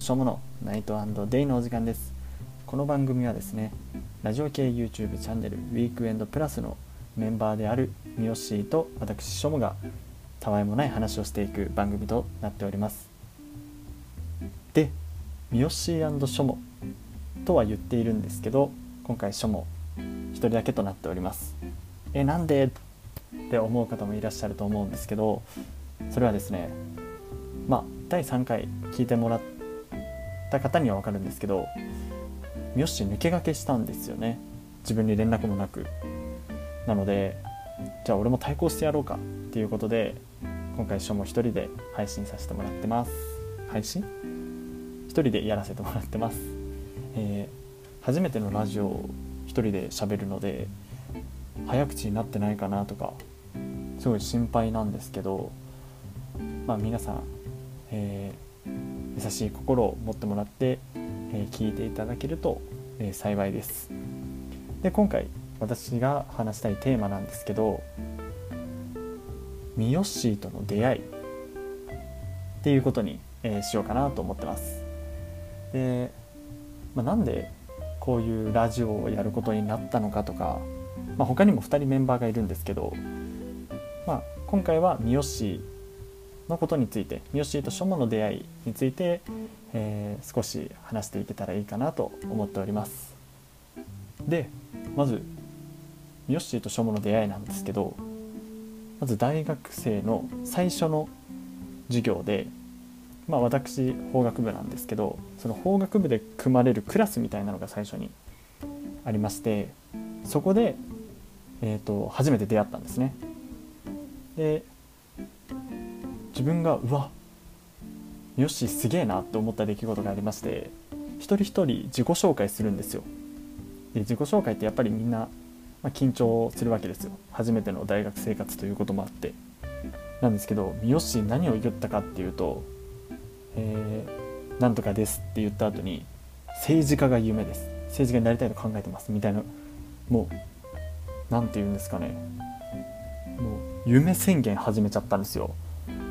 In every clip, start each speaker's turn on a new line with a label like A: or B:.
A: しょものナイトデイのお時間です。この番組はですねラジオ系 YouTube チャンネルウィークエンドプラスのメンバーであるミヨシーと私しょもがたわいもない話をしていく番組となっております。でミヨシーショモとは言っているんですけど今回ショモ一人だけとなっております。えなんでって思う方もいらっしゃると思うんですけどそれはですねまあ第3回聞いてもらってた方には分かるんですけどミヨッシー抜け駆けしたんですよね。自分に連絡もなく。なのでじゃあ俺も対抗してやろうかっていうことで今回書も一人で配信させてもらってます。配信？一人でやらせてもらってます、えー、初めてのラジオを一人で喋るので早口になってないかなとかすごい心配なんですけどまあ皆さん、えー、優しい心を持ってもらって、えー、聞いていただけると、えー、幸いです。で今回私が話したいテーマなんですけどミヨッシーとの出会いっていうことに、えー、しようかなと思ってます。で、まあ、なんでこういうラジオをやることになったのかとか、まあ、他にも2人メンバーがいるんですけど、まあ、今回は三好のことについて三好と書モの出会いについて、えー、少し話していけたらいいかなと思っておりますでまず三好と書モの出会いなんですけどまず大学生の最初の授業でまあ、私法学部なんですけどその法学部で組まれるクラスみたいなのが最初にありましてそこで、えーと、初めて出会ったんですね。で自分がうわよしすげえなって思った出来事がありまして一人一人自己紹介するんですよ。で自己紹介ってやっぱりみんな、まあ、緊張するわけですよ。初めての大学生活ということもあって。なんですけど三好何を言ったかっていうとえー、なんとかですって言った後に政治家が夢です。政治家になりたいと考えてます。みたいなもう何て言うんですかね。もう夢宣言始めちゃったんですよ。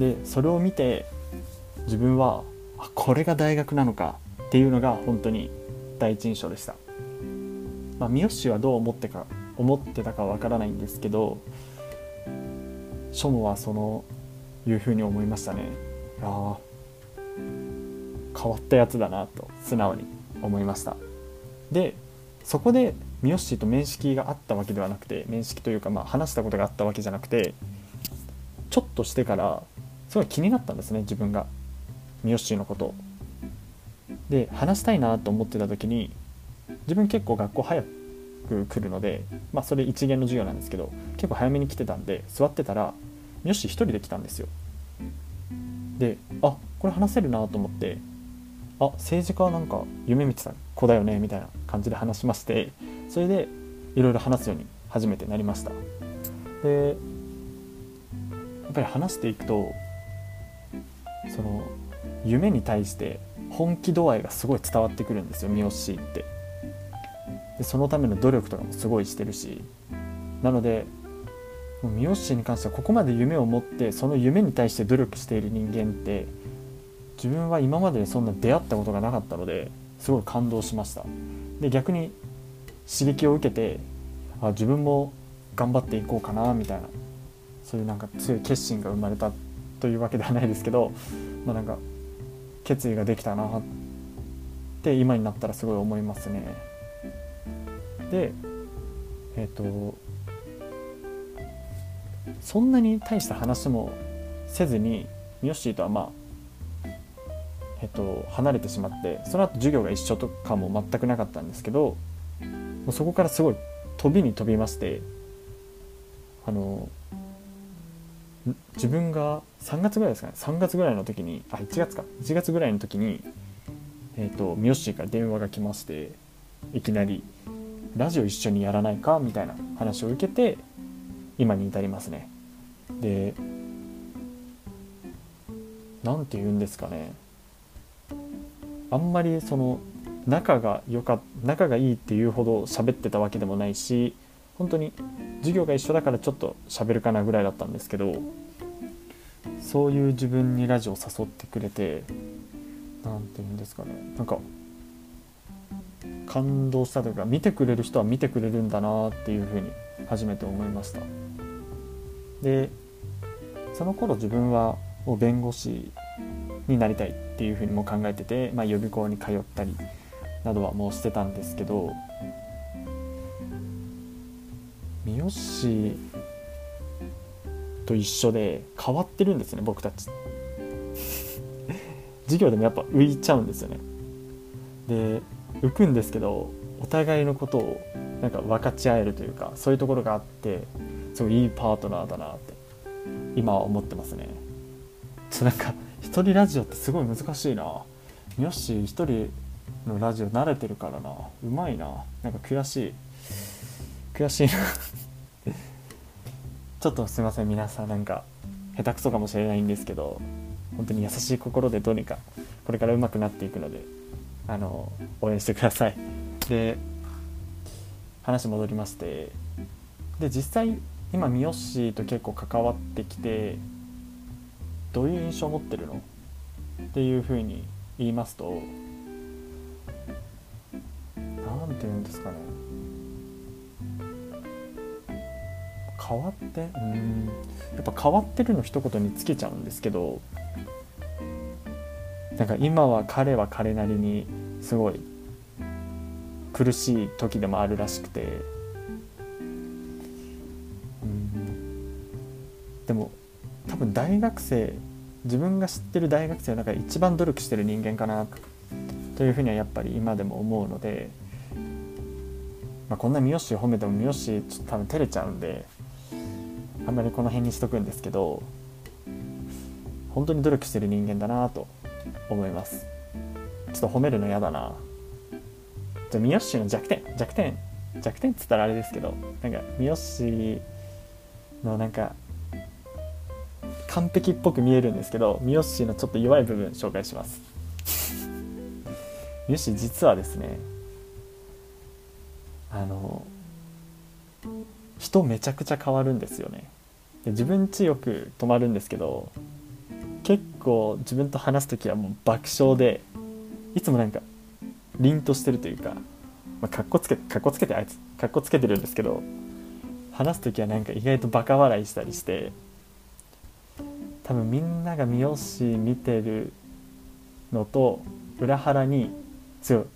A: でそれを見て自分はあこれが大学なのかっていうのが本当に第一印象でした、まあ、三好はどう思ってか思ってたかわからないんですけど書もはそのいうふうに思いましたね。いや変わったやつだなと素直に思いました。でそこで三好と面識があったわけではなくて面識というかまあ話したことがあったわけじゃなくてちょっとしてからすごい気になったんですね自分が。三好のこと。で話したいなと思ってた時に自分結構学校早く来るのでまあそれ一元の授業なんですけど結構早めに来てたんで座ってたら三好一人で来たんですよ。であこれ話せるなと思ってあ政治家なんか夢見てた子だよねみたいな感じで話しましてそれでいろいろ話すように初めてなりました。でやっぱり話していくとその夢に対して本気度合いがすごい伝わってくるんですよ三好って。でそのための努力とかもすごいしてるし。なのでもう三好に関してはここまで夢を持ってその夢に対して努力している人間って自分は今までそんな出会ったことがなかったのですごい感動しました。で逆に刺激を受けてあ自分も頑張っていこうかなみたいなそういうなんか強い決心が生まれたというわけではないですけど、まあ、なんか決意ができたなって今になったらすごい思いますね。でえっ、ー、とそんなに大した話もせずにミヨッシーとはまあえっと、離れてしまってその後授業が一緒とかも全くなかったんですけどもうそこからすごい飛びに飛びましてあの自分が3月ぐらいですかね。3月ぐらいの時にあ1月か。1月ぐらいの時にえっ、ー、と三好から電話が来ましていきなり「ラジオ一緒にやらないか?」みたいな話を受けて今に至りますね。で何て言うんですかね。あんまりその仲が良か仲がいいっていうほど喋ってたわけでもないし本当に授業が一緒だからちょっと喋るかなぐらいだったんですけどそういう自分にラジオを誘ってくれて何て言うんですかね。なんか感動したというか見てくれる人は見てくれるんだなっていうふうに初めて思いました。でその頃自分はもう弁護士になりたいっていうふうにも考えてて、まあ、予備校に通ったりなどはもうしてたんですけど三好と一緒で変わってるんですね僕たち。授業でもやっぱ浮いちゃうんですよね。で浮くんですけどお互いのことをなんか分かち合えるというかそういうところがあってすごいいいパートナーだなって今は思ってますね。ちょなんか一人ラジオってすごい難しいな。よし一人のラジオ慣れてるからな。うまいな。なんか悔しい。悔しいな。ちょっとすいません皆さんなんか下手くそかもしれないんですけど本当に優しい心でどうにかこれから上手くなっていくのであの応援してください。で話戻りましてで実際今三好と結構関わってきてどういう印象を持ってるの？っていうふうに言いますと何て言うんですかね。変わって？うん。やっぱ変わってるの一言につけちゃうんですけどなんか今は彼は彼なりにすごい苦しい時でもあるらしくて。でも多分大学生自分が知ってる大学生の中で一番努力してる人間かなというふうにはやっぱり今でも思うので、まあ、こんな三好褒めても三好ちょっと多分照れちゃうんであんまりこの辺にしとくんですけど本当に努力してる人間だなと思います。ちょっと褒めるの嫌だな。じゃあ三好の弱点弱点弱点っつったらあれですけどなんか三好のなんか完璧っぽく見えるんですけど三好のちょっと弱い部分紹介します。三好実はですねあの人めちゃくちゃ変わるんですよね。で自分ちよく泊まるんですけど結構自分と話す時はもう爆笑でいつもなんか凛としてるというか、まあ、かっこつけかっこつけてあいつかっこつけてるんですけど話す時はなんか意外とバカ笑いしたりして多分みんなが三好見てるのと裏腹に強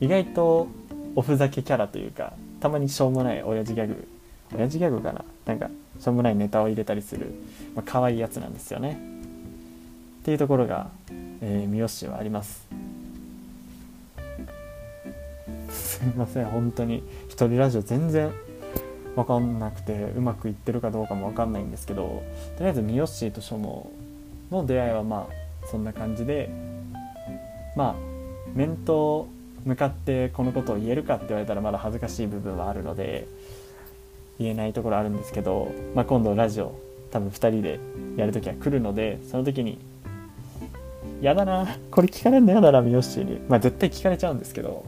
A: い意外とおふざけキャラというかたまにしょうもない親父ギャグ親父ギャグかな。なんかしょうもないネタを入れたりする、まあ、可愛いやつなんですよね。っていうところが、えー、三好はあります。すみません本当に。一人ラジオ全然分かんなくてうまくいってるかどうかも分かんないんですけどとりあえず三好と書もの出会いはまあそんな感じでまあ面と向かってこのことを言えるかって言われたらまだ恥ずかしい部分はあるので言えないところあるんですけど、まあ、今度ラジオ多分2人でやる時は来るのでその時に「やだなこれ聞かれるのやだな三好に」まあ絶対聞かれちゃうんですけど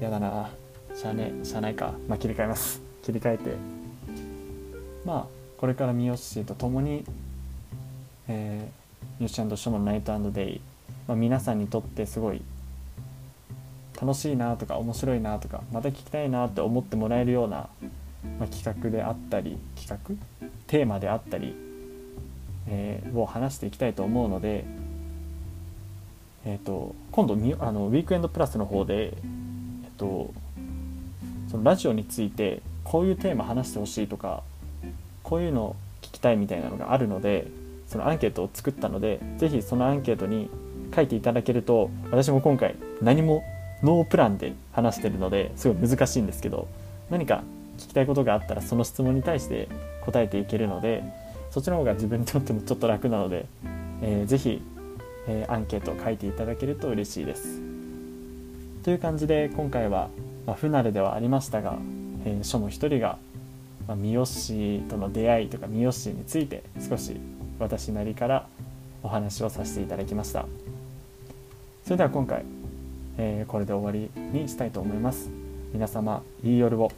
A: やだなしゃあねしゃあないか。まあ切り替えます。切り替えて。まあこれから三好と共に、えー、三好ショのナイトデイ、まあ、皆さんにとってすごい楽しいなとか面白いなとかまた聞きたいなって思ってもらえるような、まあ、企画であったり企画？テーマであったり、えー、を話していきたいと思うので、えーと、今度あのウィークエンドプラスの方で、えっ、ー、と、そのラジオについてこういうテーマ話してほしいとかこういうの聞きたいみたいなのがあるのでそのアンケートを作ったので是非そのアンケートに書いていただけると私も今回何もノープランで話してるのですごい難しいんですけど何か聞きたいことがあったらその質問に対して答えていけるのでそっちの方が自分にとってもちょっと楽なので、えー、ぜひ、えー、アンケートを書いていただけると嬉しいです。という感じで今回は、まあ、不慣れではありましたが、えー、書の一人が、まあ、三好との出会いとか三好について少し私なりからお話をさせていただきました。それでは今回えー、これで終わりにしたいと思います。皆様いい夜を。